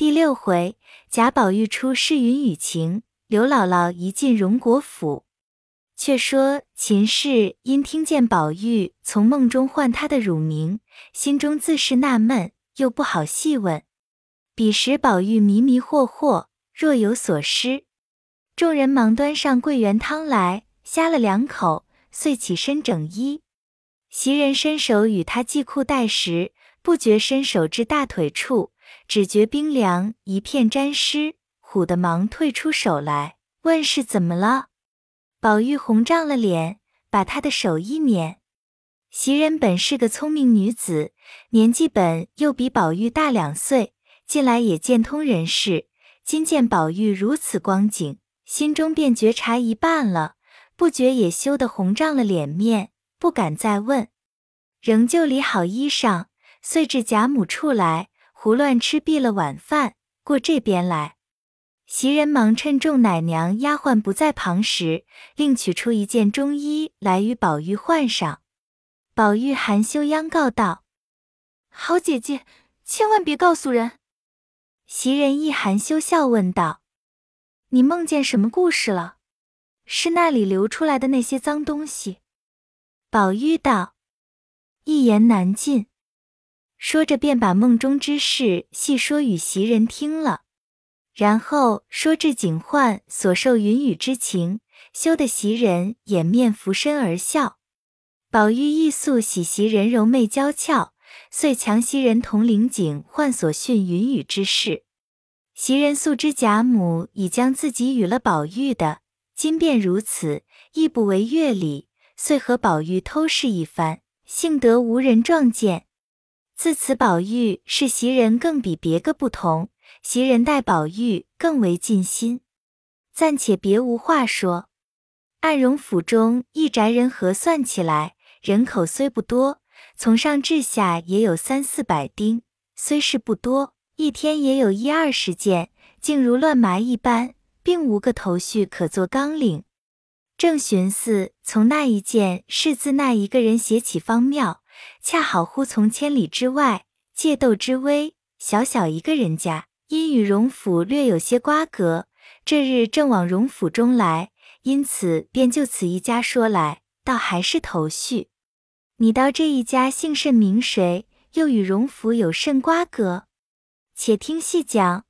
第六回，贾宝玉出试云雨情，刘姥姥一进荣国府。却说秦氏因听见宝玉从梦中唤他的乳名，心中自是纳闷，又不好细问。彼时宝玉迷迷惑惑，若有所失。众人忙端上桂圆汤来，呷了两口，遂起身整衣。袭人伸手与他系裤带时，不觉伸手至大腿处。只觉冰凉一片沾湿，唬得忙退出手来，问是怎么了。宝玉红涨了脸，把他的手一捻。袭人本是个聪明女子，年纪本又比宝玉大两岁，近来也见通人事，今见宝玉如此光景，心中便觉察一半了，不觉也羞得红涨了脸面，不敢再问，仍旧理好衣裳，遂至贾母处来。胡乱吃毕了晚饭，过这边来。袭人忙趁众奶娘丫鬟不在旁时，另取出一件中衣来与宝玉换上。宝玉含羞央告道：“好姐姐，千万别告诉人。”袭人亦含羞笑问道：“你梦见什么故事了？是那里流出来的那些脏东西？”宝玉道：“一言难尽。”说着，便把梦中之事细说与袭人听了，然后说至警幻所受云雨之情，羞得袭人掩面拂身而笑。宝玉亦素喜袭人柔媚娇俏，遂强袭人同领警幻所训云雨之事。袭人素知贾母已将自己与了宝玉的，今便如此，亦不为乐礼，遂和宝玉偷试一番，幸得无人撞见。自此，宝玉是袭人更比别个不同，袭人待宝玉更为尽心。暂且别无话说，暗荣府中一宅人核算起来，人口虽不多，从上至下也有三四百丁，虽是不多，一天也有一二十件，竟如乱麻一般，并无个头绪可做纲领。正寻思从那一件是自那一个人写起方妙。恰好忽从千里之外借斗之威，小小一个人家，因与荣府略有些瓜葛，这日正往荣府中来，因此便就此一家说来，倒还是头绪。你道这一家姓甚名谁？又与荣府有甚瓜葛？且听细讲。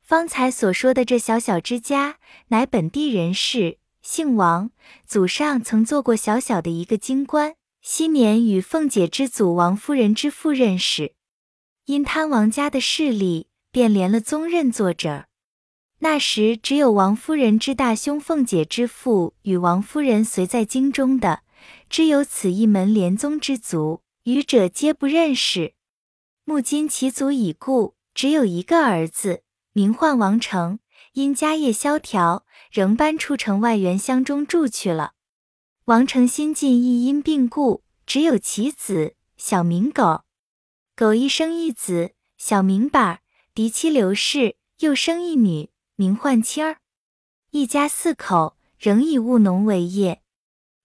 方才所说的这小小之家，乃本地人士，姓王，祖上曾做过小小的一个京官。昔年与凤姐之祖王夫人之父认识，因贪王家的势力，便连了宗认作者。那时只有王夫人之大兄凤姐之父与王夫人随在京中的，只有此一门连宗之族，余者皆不认识。目今其祖已故，只有一个儿子，名唤王成，因家业萧条，仍搬出城外原乡中住去了。王成新近亦因病故，只有其子小明狗。狗一生一子，小明板儿。嫡妻刘氏又生一女，名唤青儿。一家四口仍以务农为业。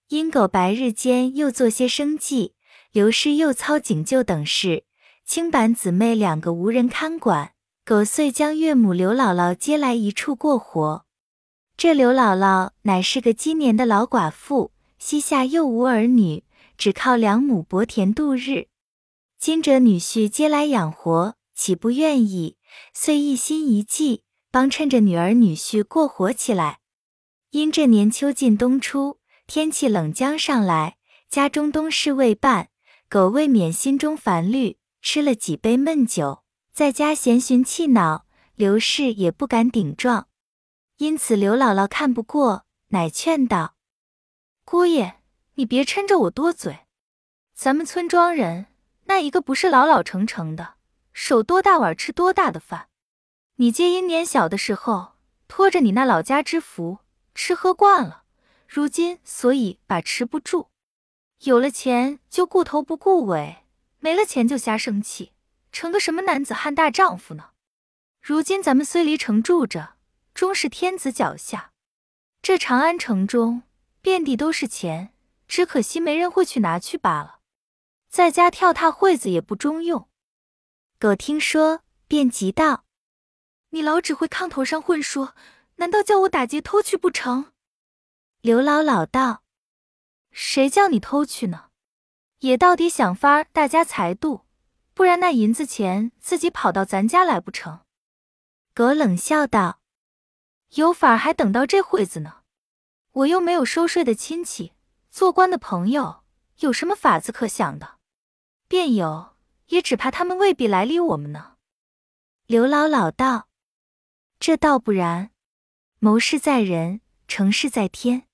因狗白日间又做些生计，刘氏又操警救等事，青板姊妹两个无人看管，狗遂将岳母刘姥姥接来一处过活。这刘姥姥乃是个今年的老寡妇。膝下又无儿女，只靠两亩薄田度日。今者女婿接来养活，岂不愿意？遂一心一计，帮衬着女儿女婿过活起来。因这年秋尽冬初，天气冷将上来，家中冬事未办，狗未免心中烦虑，吃了几杯闷酒，在家闲寻气恼，刘氏也不敢顶撞。因此刘姥姥看不过，乃劝道。姑爷，你别抻着我多嘴。咱们村庄人那一个不是老老成成的，手多大碗吃多大的饭。你皆因年小的时候托着你那老家之福，吃喝惯了，如今所以把持不住。有了钱就顾头不顾尾，没了钱就瞎生气，成个什么男子汉大丈夫呢？如今咱们虽离城住着，终是天子脚下。这长安城中。遍地都是钱，只可惜没人会去拿去罢了。在家跳踏会子也不中用。狗听说，便急道：“你老只会炕头上混说，难道叫我打劫偷去不成？刘姥姥道：“谁叫你偷去呢？也到底想法大家财度，不然那银子钱自己跑到咱家来不成？”狗冷笑道：“有法还等到这会子呢？我又没有收税的亲戚，做官的朋友，有什么法子可想的？便有，也只怕他们未必来理我们呢。”刘姥姥道。这倒不然，谋事在人，成事在天。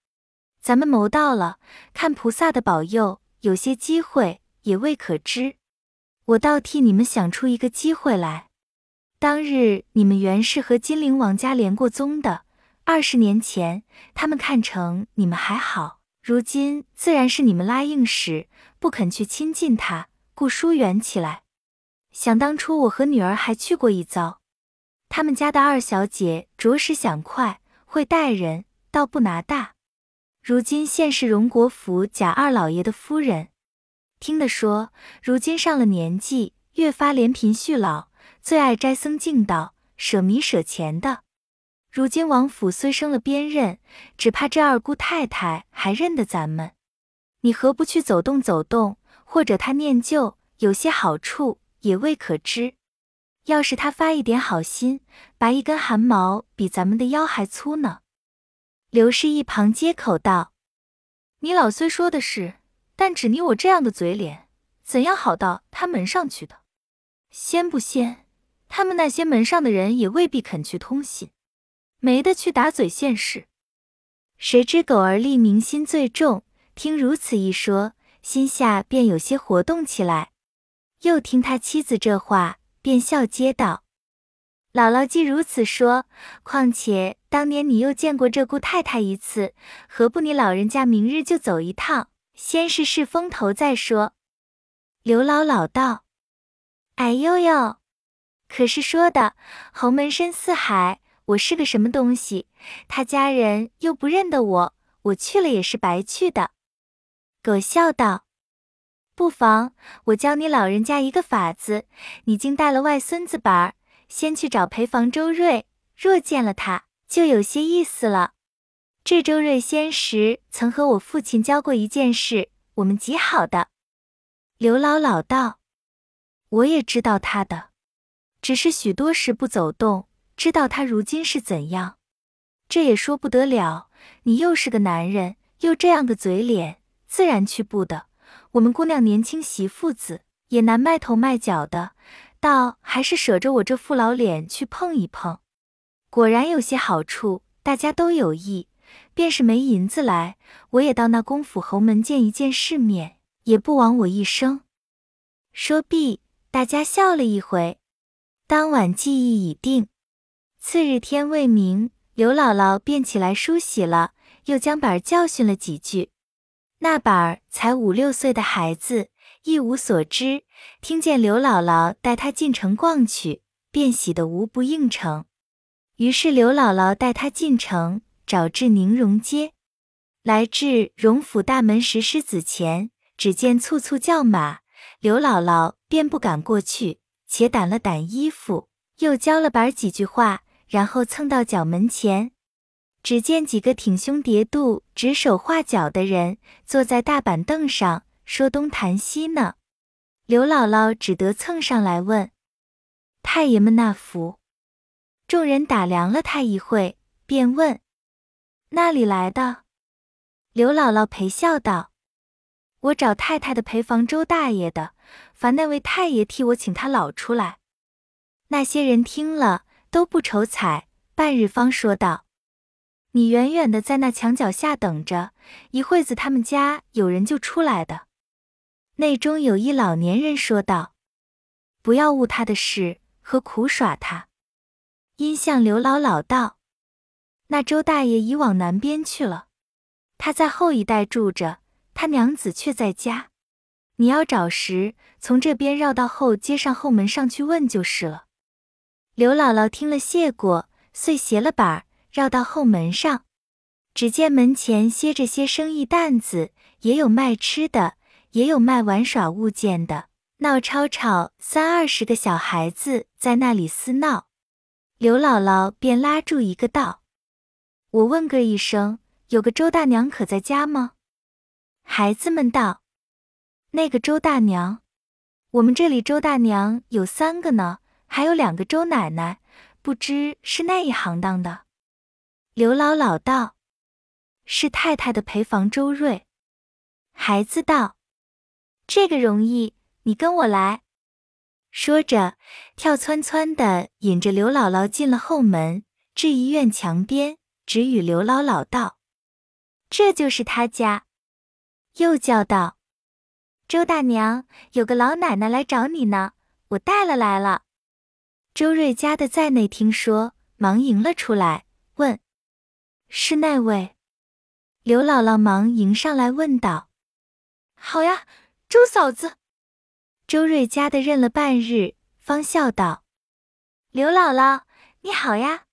咱们谋到了，看菩萨的保佑，有些机会也未可知。我倒替你们想出一个机会来。当日你们原是和金陵王家连过宗的，二十年前他们看成你们还好，如今自然是你们拉硬使，不肯去亲近他，故疏远起来。想当初我和女儿还去过一遭。他们家的二小姐着实想快，会待人，倒不拿大。如今现是荣国府贾二老爷的夫人，听得说，如今上了年纪，越发怜贫恤老，最爱斋僧敬道，舍米舍钱的。如今王府虽升了边任，只怕这二姑太太还认得咱们。你何不去走动走动？或者他念旧，有些好处，也未可知。要是他发一点好心，拔一根汗毛比咱们的腰还粗呢。刘氏一旁接口道：“你老虽说的是，但只你我这样的嘴脸，怎样好到他门上去的？先不先，他们那些门上的人也未必肯去通信，没得去打嘴现世。谁知狗儿立明心最重，听如此一说，心下便有些活动起来。又听他妻子这话。”便笑接道：“姥姥既如此说，况且当年你又见过这姑太太一次，何不你老人家明日就走一趟，先试试风头再说？”刘姥姥道：“哎呦呦，可是说的侯门深似海，我是个什么东西？他家人又不认得我，我去了也是白去的。”狗笑道。不妨，我教你老人家一个法子。你竟带了外孙子板儿，先去找陪房周瑞。若见了他，就有些意思了。这周瑞先时曾和我父亲教过一件事，我们极好的。刘姥姥道：“我也知道他的，只是许多时不走动，知道他如今是怎样。这也说不得了。你又是个男人，又这样的嘴脸，自然去不得。”我们姑娘年轻媳妇子也难卖头卖脚的，倒还是舍着我这副老脸去碰一碰，果然有些好处，大家都有意。便是没银子来，我也到那公府侯门见一见世面，也不枉我一生。说毕，大家笑了一回。当晚记忆已定，次日天未明，刘姥姥便起来梳洗了，又将板儿教训了几句。那板儿才五六岁的孩子，一无所知，听见刘姥姥带他进城逛去，便喜得无不应承。于是刘姥姥带他进城，找至宁荣街，来至荣府大门石狮子前，只见簇簇叫马，刘姥姥便不敢过去，且掸了掸衣服，又教了板儿几句话，然后蹭到角门前。只见几个挺胸叠肚、指手画脚的人坐在大板凳上说东谈西呢。刘姥姥只得蹭上来问：“太爷们那福？”众人打量了他一会，便问：“那里来的？”刘姥姥陪笑道：“我找太太的陪房周大爷的，烦那位太爷替我请他老出来。”那些人听了都不愁采，半日方说道。你远远的在那墙角下等着，一会子他们家有人就出来的。内中有一老年人说道：“不要误他的事，何苦耍他？”因向刘姥姥道：“那周大爷已往南边去了，他在后一带住着，他娘子却在家。你要找时，从这边绕到后街上后门上去问就是了。”刘姥姥听了谢过，遂携了板儿。绕到后门上，只见门前歇着些生意担子，也有卖吃的，也有卖玩耍物件的，闹吵吵，三二十个小孩子在那里厮闹。刘姥姥便拉住一个道：“我问个一声，有个周大娘可在家吗？”孩子们道：“那个周大娘，我们这里周大娘有三个呢，还有两个周奶奶，不知是那一行当的。”刘姥姥道：“是太太的陪房周瑞。”孩子道：“这个容易，你跟我来。”说着，跳窜窜的引着刘姥姥进了后门，至一院墙边，只与刘姥姥道：“这就是他家。”又叫道：“周大娘，有个老奶奶来找你呢，我带了来了。”周瑞家的在内听说，忙迎了出来，问：“是那位？”刘姥姥忙迎上来问道：“好呀，周嫂子。”周瑞家的认了半日，方笑道：“刘姥姥，你好呀！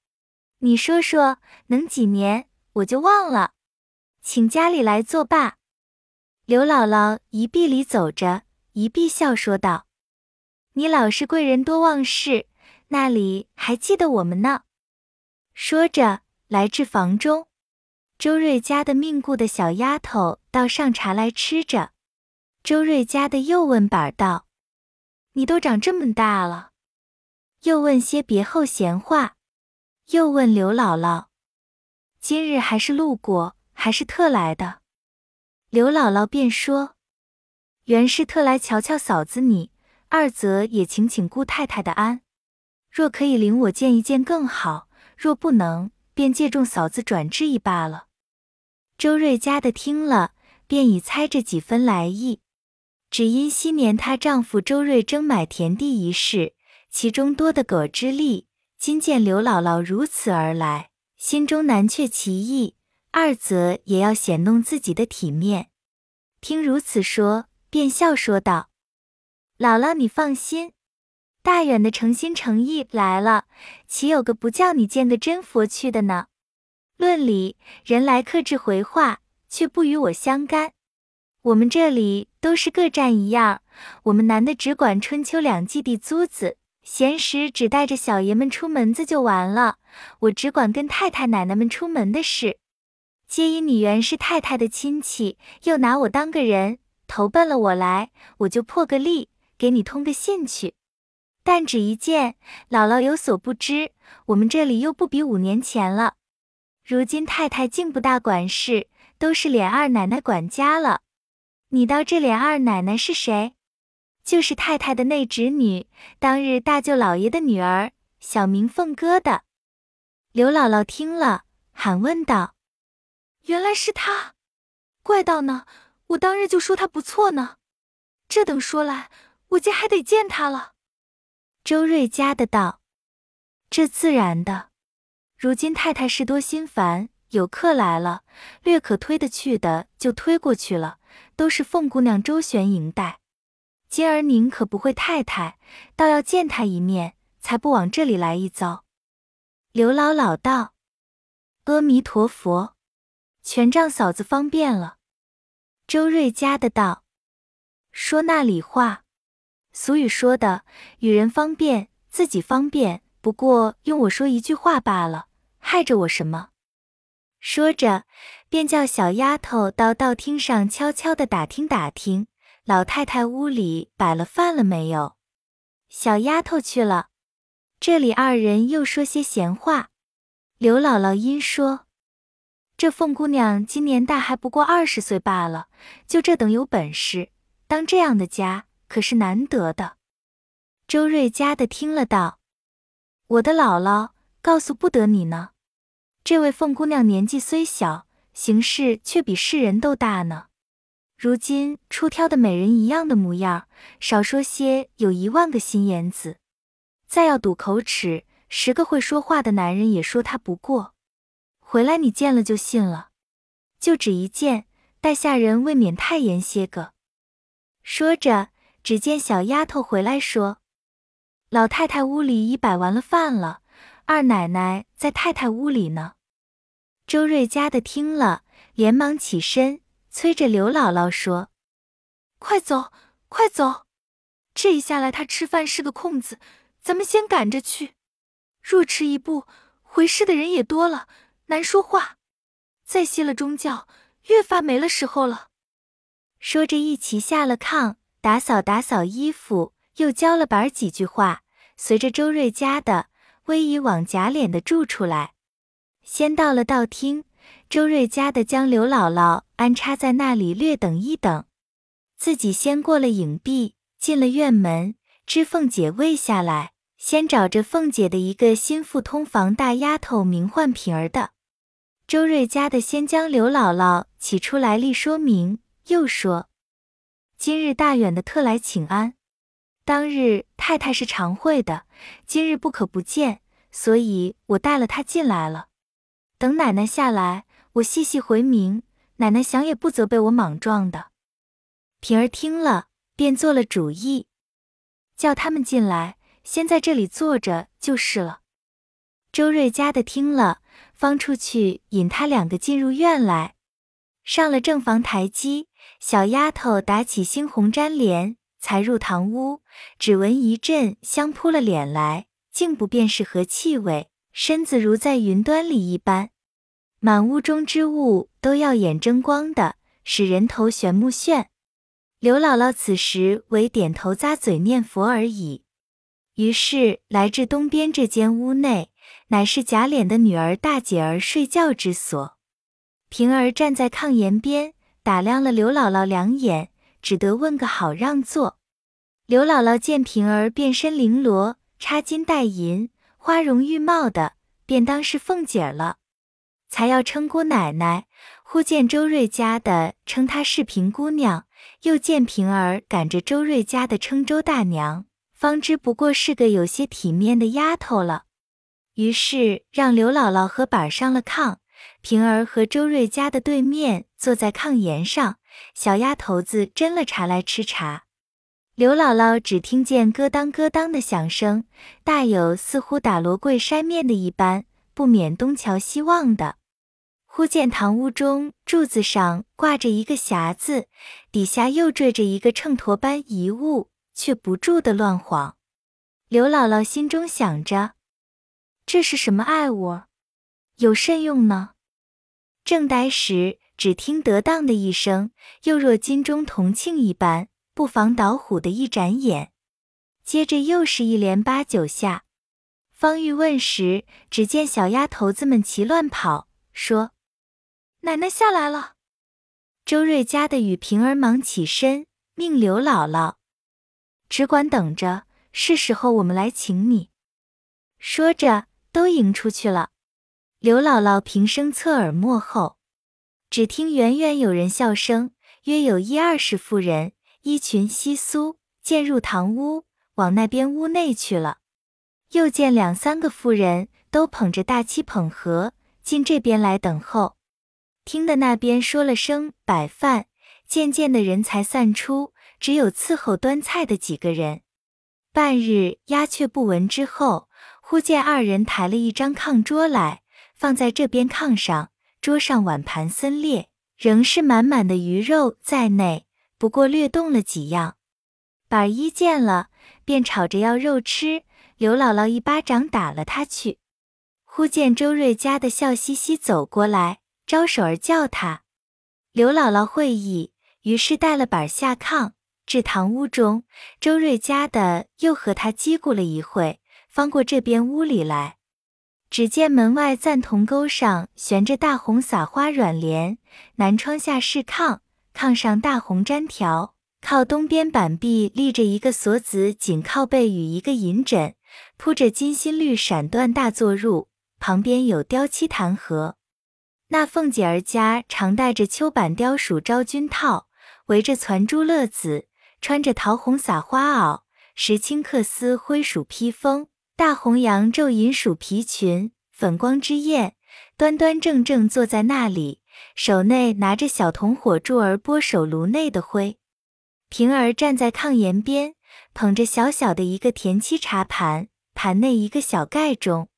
你说说，能几年？我就忘了，请家里来作罢。”刘姥姥一臂里走着，一臂笑说道：“你老是贵人多忘事，那里还记得我们呢？”说着，来至房中，周瑞家的命故的小丫头倒上茶来吃着。周瑞家的又问板儿道。你都长这么大了，又问些别后闲话，又问刘姥姥，今日还是路过，还是特来的？刘姥姥便说，原是特来瞧瞧嫂子你，二则也请请姑太太的安。若可以领我见一见更好，若不能，便借众嫂子转之一罢了。周瑞家的听了，便已猜着几分来意。只因昔年她丈夫周瑞争买田地一事，其中多的狗之力，今见刘姥姥如此而来，心中难却其意；二则也要显弄自己的体面。听如此说，便笑说道：“姥姥你放心，大远的诚心诚意来了，岂有个不叫你见个真佛去的呢？论理，人来客至回话，却不与我相干。”我们这里都是各占一样，我们男的只管春秋两季地租子，闲时只带着小爷们出门子就完了。我只管跟太太奶奶们出门的事。皆因你原是太太的亲戚，又拿我当个人，投奔了我来，我就破个例，给你通个信去。但只一件，姥姥有所不知，我们这里又不比五年前了。如今太太竟不大管事，都是琏二奶奶管家了。你道这琏二奶奶是谁？就是太太的内侄女，当日大舅老爷的女儿，小名凤哥的。刘姥姥听了，喊问道：“原来是她，怪道呢！我当日就说她不错呢。这等说来，我今还得见她了。”周瑞家的道：“这自然的。如今太太事多心烦，有客来了，略可推得去的就推过去了。”都是凤姑娘周旋迎待，今儿您可不会太太，倒要见她一面，才不往这里来一遭。刘姥姥道：“阿弥陀佛，全仗嫂子方便了。”周瑞家的道：“说那里话？俗语说的，与人方便，自己方便，不过用我说一句话罢了，害着我什么？”说着。便叫小丫头到道厅上悄悄地打听打听，老太太屋里摆了饭了没有。小丫头去了，这里二人又说些闲话。刘姥姥因说：“这凤姑娘今年大还不过二十岁罢了，就这等有本事，当这样的家可是难得的。”周瑞家的听了道：“我的姥姥告诉不得你呢，这位凤姑娘年纪虽小。”行事却比世人都大呢。如今出挑的美人一样的模样，少说些有一万个心眼子。再要赌口齿，十个会说话的男人也说他不过。回来你见了就信了。就只一见，待下人未免太严些个。说着，只见小丫头回来说：“老太太屋里已摆完了饭了，二奶奶在太太屋里呢。”周瑞家的听了，连忙起身，催着刘姥姥说：“快走，快走！这一下来，她吃饭是个空子，咱们先赶着去。若迟一步，回事的人也多了，难说话。再歇了中觉，越发没了时候了。说着，一起下了炕，打扫打扫衣服，又教了板儿几句话，随着周瑞家的威仪往贾琏的住处来。先到了道厅，周瑞家的将刘姥姥安插在那里，略等一等，自己先过了影壁，进了院门，知凤姐未下来，先找着凤姐的一个心腹通房大丫头，名唤平儿的。周瑞家的先将刘姥姥起出来历说明。又说：“今日大远的特来请安。当日太太是常会的，今日不可不见，所以我带了她进来了。等奶奶下来，我细细回明，奶奶想也不责备我莽撞的。”平儿听了，便做了主意，叫他们进来，先在这里坐着就是了。周瑞家的听了，方出去引他两个进入院来，上了正房台基。小丫头打起猩红粘帘，才入堂屋，只闻一阵香扑了脸来，竟不辨是何气味，身子如在云端里一般，满屋中之物都要眼争光的，使人头眩目眩。刘姥姥此时唯点头咂嘴念佛而已。于是来至东边这间屋内，乃是贾琏的女儿大姐儿睡觉之所。平儿站在炕沿边。打量了刘姥姥两眼，只得问个好让座。刘姥姥见平儿变身绫罗，插金戴银，花容玉貌的，便当是凤姐儿了，才要称姑奶奶。忽见周瑞家的称她是平姑娘，又见平儿赶着周瑞家的称周大娘，方知不过是个有些体面的丫头了。于是让刘姥姥和板上了炕。平儿和周瑞家的对面坐在炕沿上，小丫头子斟了茶来吃茶。刘姥姥只听见咯当咯当的响声，大有似乎打罗柜筛面的一般，不免东瞧西望的。忽见堂屋中柱子上挂着一个匣子，底下又坠着一个秤砣般遗物，却不住的乱晃。刘姥姥心中想着，这是什么爱物？有甚用呢？正呆时，只听得当的一声，又若金钟铜磬一般，不妨倒虎的一眨眼。接着又是一连八九下。方欲问时，只见小丫头子们齐乱跑，说：“奶奶下来了。”周瑞家的与平儿忙起身，命刘姥姥只管等着，是时候我们来请你。说着，都迎出去了。刘姥姥平生侧耳幕后，只听远远有人笑声，约有一二十妇人，衣裙稀酥，渐入堂屋，往那边屋内去了。又见两三个妇人，都捧着大漆捧盒，进这边来等候。听得那边说了声摆饭，渐渐的人才散出，只有伺候端菜的几个人。半日鸦雀不闻之后，忽见二人抬了一张炕桌来。放在这边炕上，桌上碗盘森列，仍是满满的鱼肉在内，不过略动了几样。板儿一见了，便吵着要肉吃。刘姥姥一巴掌打了他去。忽见周瑞家的笑嘻嘻走过来，招手儿叫他。刘姥姥会意，于是带了板儿下炕，至堂屋中。周瑞家的又和他叽咕了一会，方过这边屋里来。只见门外赞同沟上悬着大红撒花软帘，南窗下是炕，炕上大红毡条，靠东边板壁立着一个锁子紧靠背与一个银枕，铺着金心绿闪缎大坐褥，旁边有雕漆弹盒。那凤姐儿家常戴着秋板雕鼠昭君套，围着攒珠乐子，穿着桃红撒花袄，石青缂丝灰鼠披风。大红羊皱银鼠皮裙，粉光之艳，端端正正坐在那里，手内拿着小铜火柱儿拨手炉内的灰。平儿站在炕沿边，捧着小小的一个田七茶盘，盘内一个小盖中。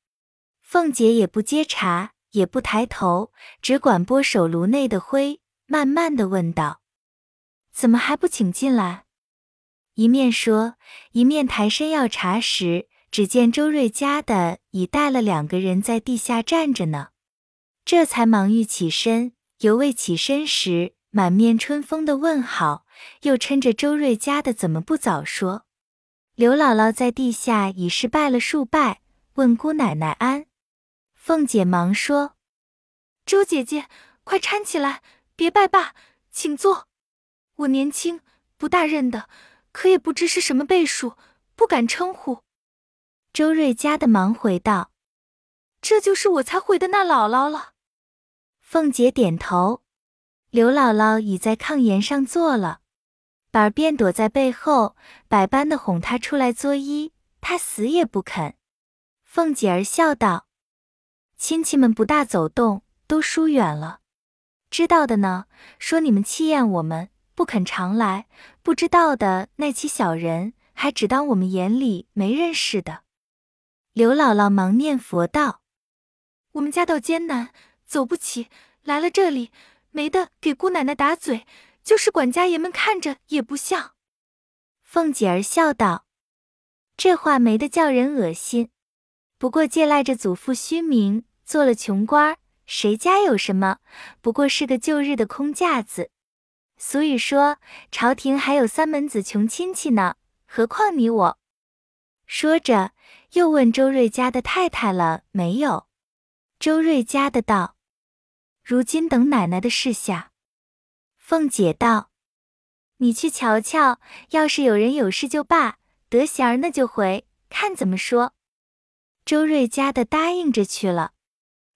凤姐也不接茶，也不抬头，只管拨手炉内的灰，慢慢的问道：“怎么还不请进来？”一面说，一面抬身要茶时。只见周瑞家的已带了两个人在地下站着呢，这才忙欲起身，犹未起身时，满面春风的问好，又趁着周瑞家的怎么不早说？刘姥姥在地下已是拜了数拜，问姑奶奶安。凤姐忙说：“周姐姐，快搀起来，别拜罢，请坐。我年轻，不大认得，可也不知是什么辈数，不敢称呼。”周瑞家的忙回道：“这就是我才回的那姥姥了。”凤姐点头。刘姥姥已在炕沿上坐了，板儿便躲在背后，百般的哄她出来作揖，她死也不肯。凤姐儿笑道：“亲戚们不大走动，都疏远了。知道的呢，说你们气厌我们，不肯常来；不知道的，那起小人，还只当我们眼里没认识的。”刘姥姥忙念佛道：“我们家道艰难，走不起，来了这里，没得给姑奶奶打嘴，就是管家爷们看着也不像。”凤姐儿笑道：“这话没得叫人恶心，不过借赖着祖父虚名，做了穷官，谁家有什么？不过是个旧日的空架子。俗语说，朝廷还有三门子穷亲戚呢，何况你我？”说着，又问周瑞家的太太了没有。周瑞家的道：“如今等奶奶的事下。”凤姐道：“你去瞧瞧，要是有人有事就罢，得闲儿那就回，看怎么说。”周瑞家的答应着去了。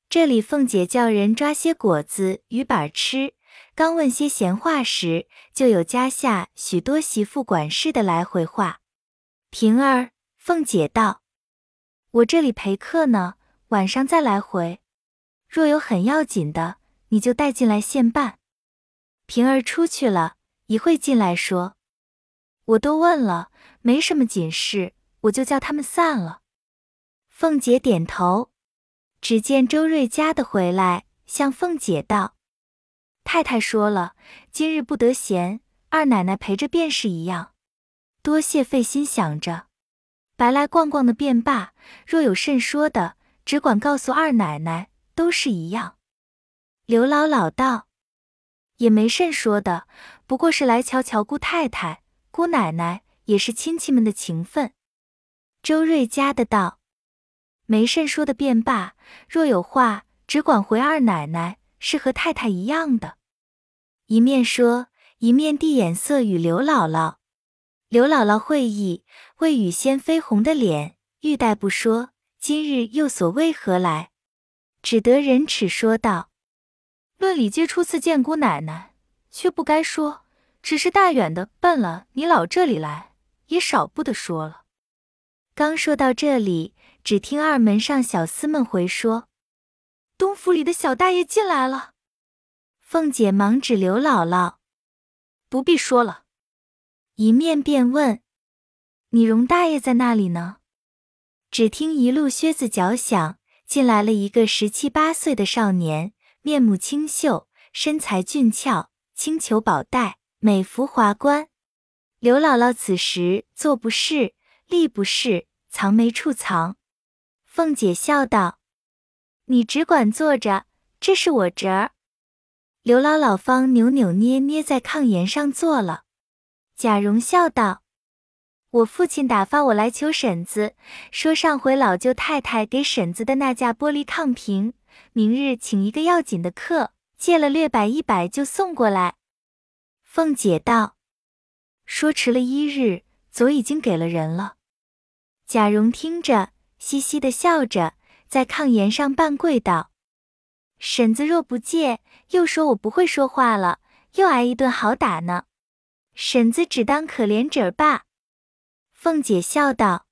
这里凤姐叫人抓些果子与板吃，刚问些闲话时，就有家下许多媳妇管事的来回话：“平儿。”凤姐道：“我这里陪客呢，晚上再来回。若有很要紧的，你就带进来现办。”平儿出去了一会，进来说：“我都问了，没什么紧事，我就叫他们散了。”凤姐点头。只见周瑞家的回来，向凤姐道：“太太说了，今日不得闲，二奶奶陪着便是一样。多谢费心想着。”白来逛逛的便罢，若有甚说的，只管告诉二奶奶，都是一样。刘姥姥道：“也没甚说的，不过是来瞧瞧姑太太、姑奶奶，也是亲戚们的情分。”周瑞家的道：“没甚说的便罢，若有话，只管回二奶奶，是和太太一样的。”一面说，一面递眼色与刘姥姥。刘姥姥会意，谓雨先绯红的脸，欲待不说，今日又所为何来？只得忍齿说道：“论理皆初次见姑奶奶，却不该说，只是大远的奔了你老这里来，也少不得说了。”刚说到这里，只听二门上小厮们回说：“东府里的小大爷进来了。”凤姐忙指刘姥姥：“不必说了。”一面便问：“你荣大爷在那里呢？”只听一路靴子脚响，进来了一个十七八岁的少年，面目清秀，身材俊俏，青裘宝带，美服华冠。刘姥姥此时坐不是，立不是，藏没处藏。凤姐笑道：“你只管坐着，这是我侄儿。”刘姥姥方扭扭捏捏在炕沿上坐了。贾蓉笑道：“我父亲打发我来求婶子，说上回老舅太太给婶子的那架玻璃炕屏，明日请一个要紧的客，借了略摆一摆就送过来。”凤姐道：“说迟了一日，昨已经给了人了。”贾蓉听着，嘻嘻的笑着，在炕沿上半跪道：“婶子若不借，又说我不会说话了，又挨一顿好打呢。”婶子只当可怜侄儿罢。凤姐笑道：“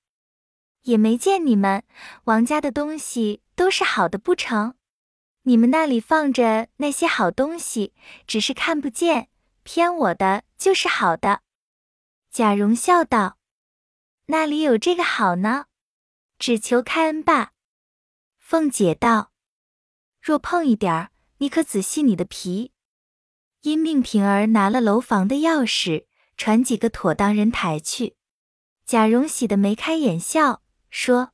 也没见你们王家的东西都是好的不成？你们那里放着那些好东西，只是看不见，偏我的就是好的。”贾蓉笑道：“那里有这个好呢？只求开恩罢。”凤姐道：“若碰一点儿，你可仔细你的皮。”因命平儿拿了楼房的钥匙，传几个妥当人抬去。贾蓉喜得眉开眼笑，说：“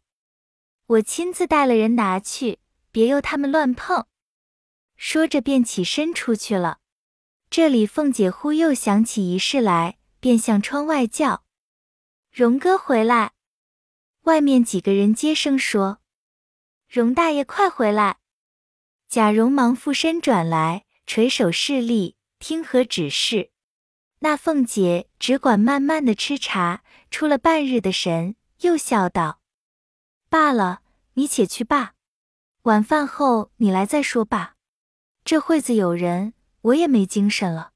我亲自带了人拿去，别由他们乱碰。”说着便起身出去了。这里凤姐忽又想起一事来，便向窗外叫：“荣哥回来！”外面几个人接声说：“荣大爷快回来！”贾蓉忙附身转来，垂手侍立，听何指示。那凤姐只管慢慢的吃茶，出了半日的神，又笑道：“罢了，你且去罢。晚饭后你来再说罢。这会子有人，我也没精神了。”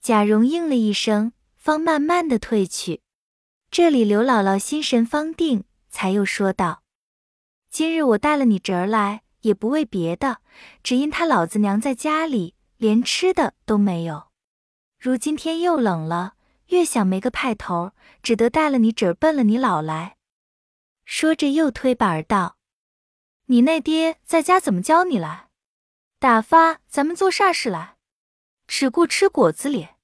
贾蓉应了一声，方慢慢的退去。这里刘姥姥心神方定，才又说道：“今日我带了你侄儿来，也不为别的，只因他老子娘在家里，连吃的都没有。如今天又冷了，越想没个派头，只得带了你侄儿奔了你姥来。”说着又推板儿道：“你那爹在家怎么教你来？打发咱们做啥事来？只顾吃果子咧。”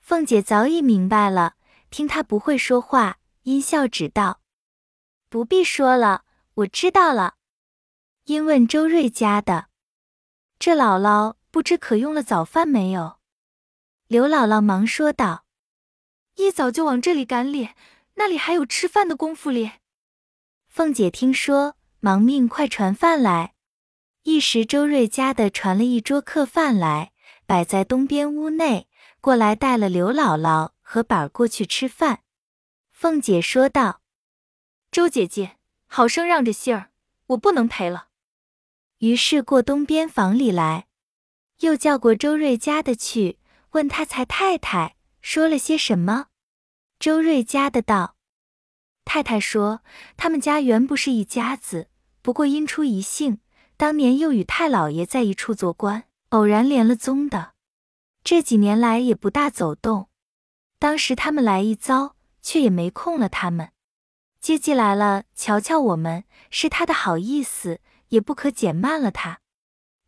凤姐早已明白了。听他不会说话，阴笑指道：“不必说了，我知道了。”因问周瑞家的，这姥姥不知可用了早饭没有？刘姥姥忙说道：“一早就往这里赶咧，那里还有吃饭的功夫咧。”凤姐听说，忙命快传饭来。一时周瑞家的传了一桌客饭来，摆在东边屋内，过来带了刘姥姥。和板儿过去吃饭，凤姐说道：“周姐姐，好生让着信儿，我不能陪了。”于是过东边房里来，又叫过周瑞家的去，问他才太太说了些什么。周瑞家的道：“太太说他们家原不是一家子，不过因出一姓，当年又与太老爷在一处做官，偶然连了宗的，这几年来也不大走动。”当时他们来一遭，却也没空了。他们接济来了，瞧瞧我们是他的好意思，也不可减慢了他。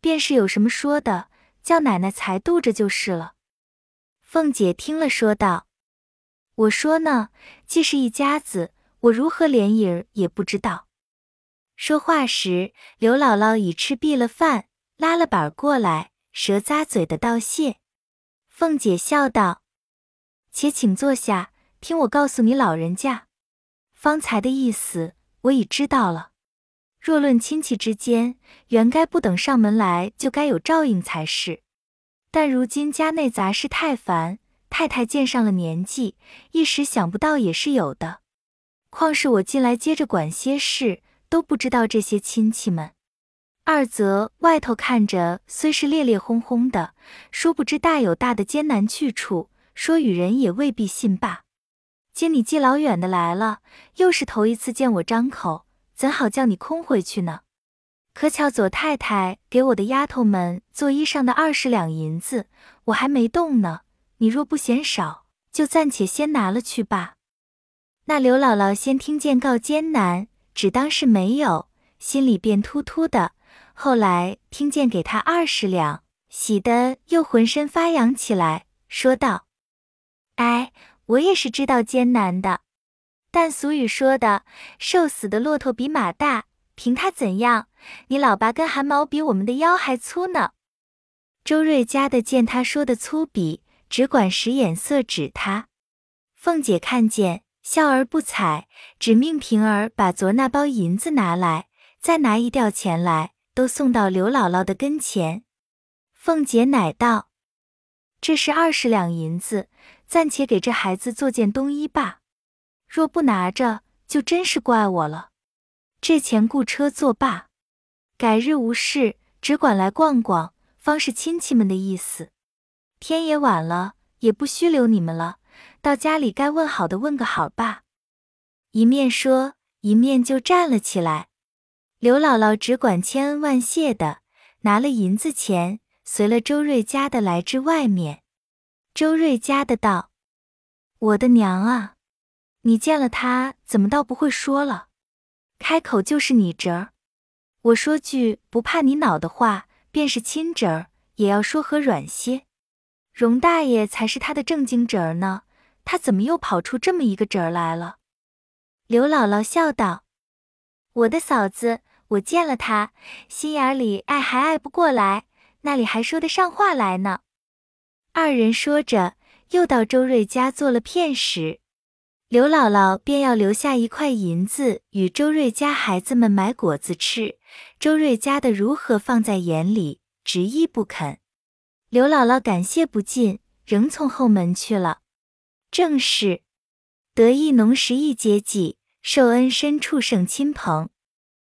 便是有什么说的，叫奶奶才度着就是了。凤姐听了，说道：“我说呢，既是一家子，我如何连影儿也不知道。”说话时，刘姥姥已吃毕了饭，拉了板儿过来，舌咂嘴的道谢。凤姐笑道。且请坐下，听我告诉你老人家，方才的意思我已知道了。若论亲戚之间，原该不等上门来就该有照应才是。但如今家内杂事太繁，太太见上了年纪，一时想不到也是有的。况是我近来接着管些事，都不知道这些亲戚们。二则外头看着虽是烈烈轰轰的，殊不知大有大的艰难去处。说与人也未必信罢。今你既老远的来了，又是头一次见我张口，怎好叫你空回去呢？可巧左太太给我的丫头们做衣裳的二十两银子，我还没动呢。你若不嫌少，就暂且先拿了去吧。那刘姥姥先听见告艰难，只当是没有，心里便突突的。后来听见给她二十两，喜得又浑身发痒起来，说道。哎，我也是知道艰难的，但俗语说的“瘦死的骆驼比马大”，凭他怎样，你老爸跟汗毛比我们的腰还粗呢。周瑞家的见他说的粗鄙，只管使眼色指他。凤姐看见，笑而不睬，只命平儿把昨那包银子拿来，再拿一吊钱来，都送到刘姥姥的跟前。凤姐乃道：“这是二十两银子。”暂且给这孩子做件冬衣罢，若不拿着，就真是怪我了。这钱雇车作罢，改日无事，只管来逛逛，方是亲戚们的意思。天也晚了，也不须留你们了，到家里该问好的问个好吧。一面说，一面就站了起来。刘姥姥只管千恩万谢的拿了银子钱，随了周瑞家的来至外面。周瑞家的道：“我的娘啊，你见了他怎么倒不会说了？开口就是你侄儿。我说句不怕你恼的话，便是亲侄儿，也要说和软些。荣大爷才是他的正经侄儿呢，他怎么又跑出这么一个侄儿来了？”刘姥姥笑道：“我的嫂子，我见了他，心眼里爱还爱不过来，那里还说得上话来呢？”二人说着，又到周瑞家做了片时，刘姥姥便要留下一块银子与周瑞家孩子们买果子吃。周瑞家的如何放在眼里，执意不肯。刘姥姥感谢不尽，仍从后门去了。正是得意浓时一接济，受恩深处胜亲朋。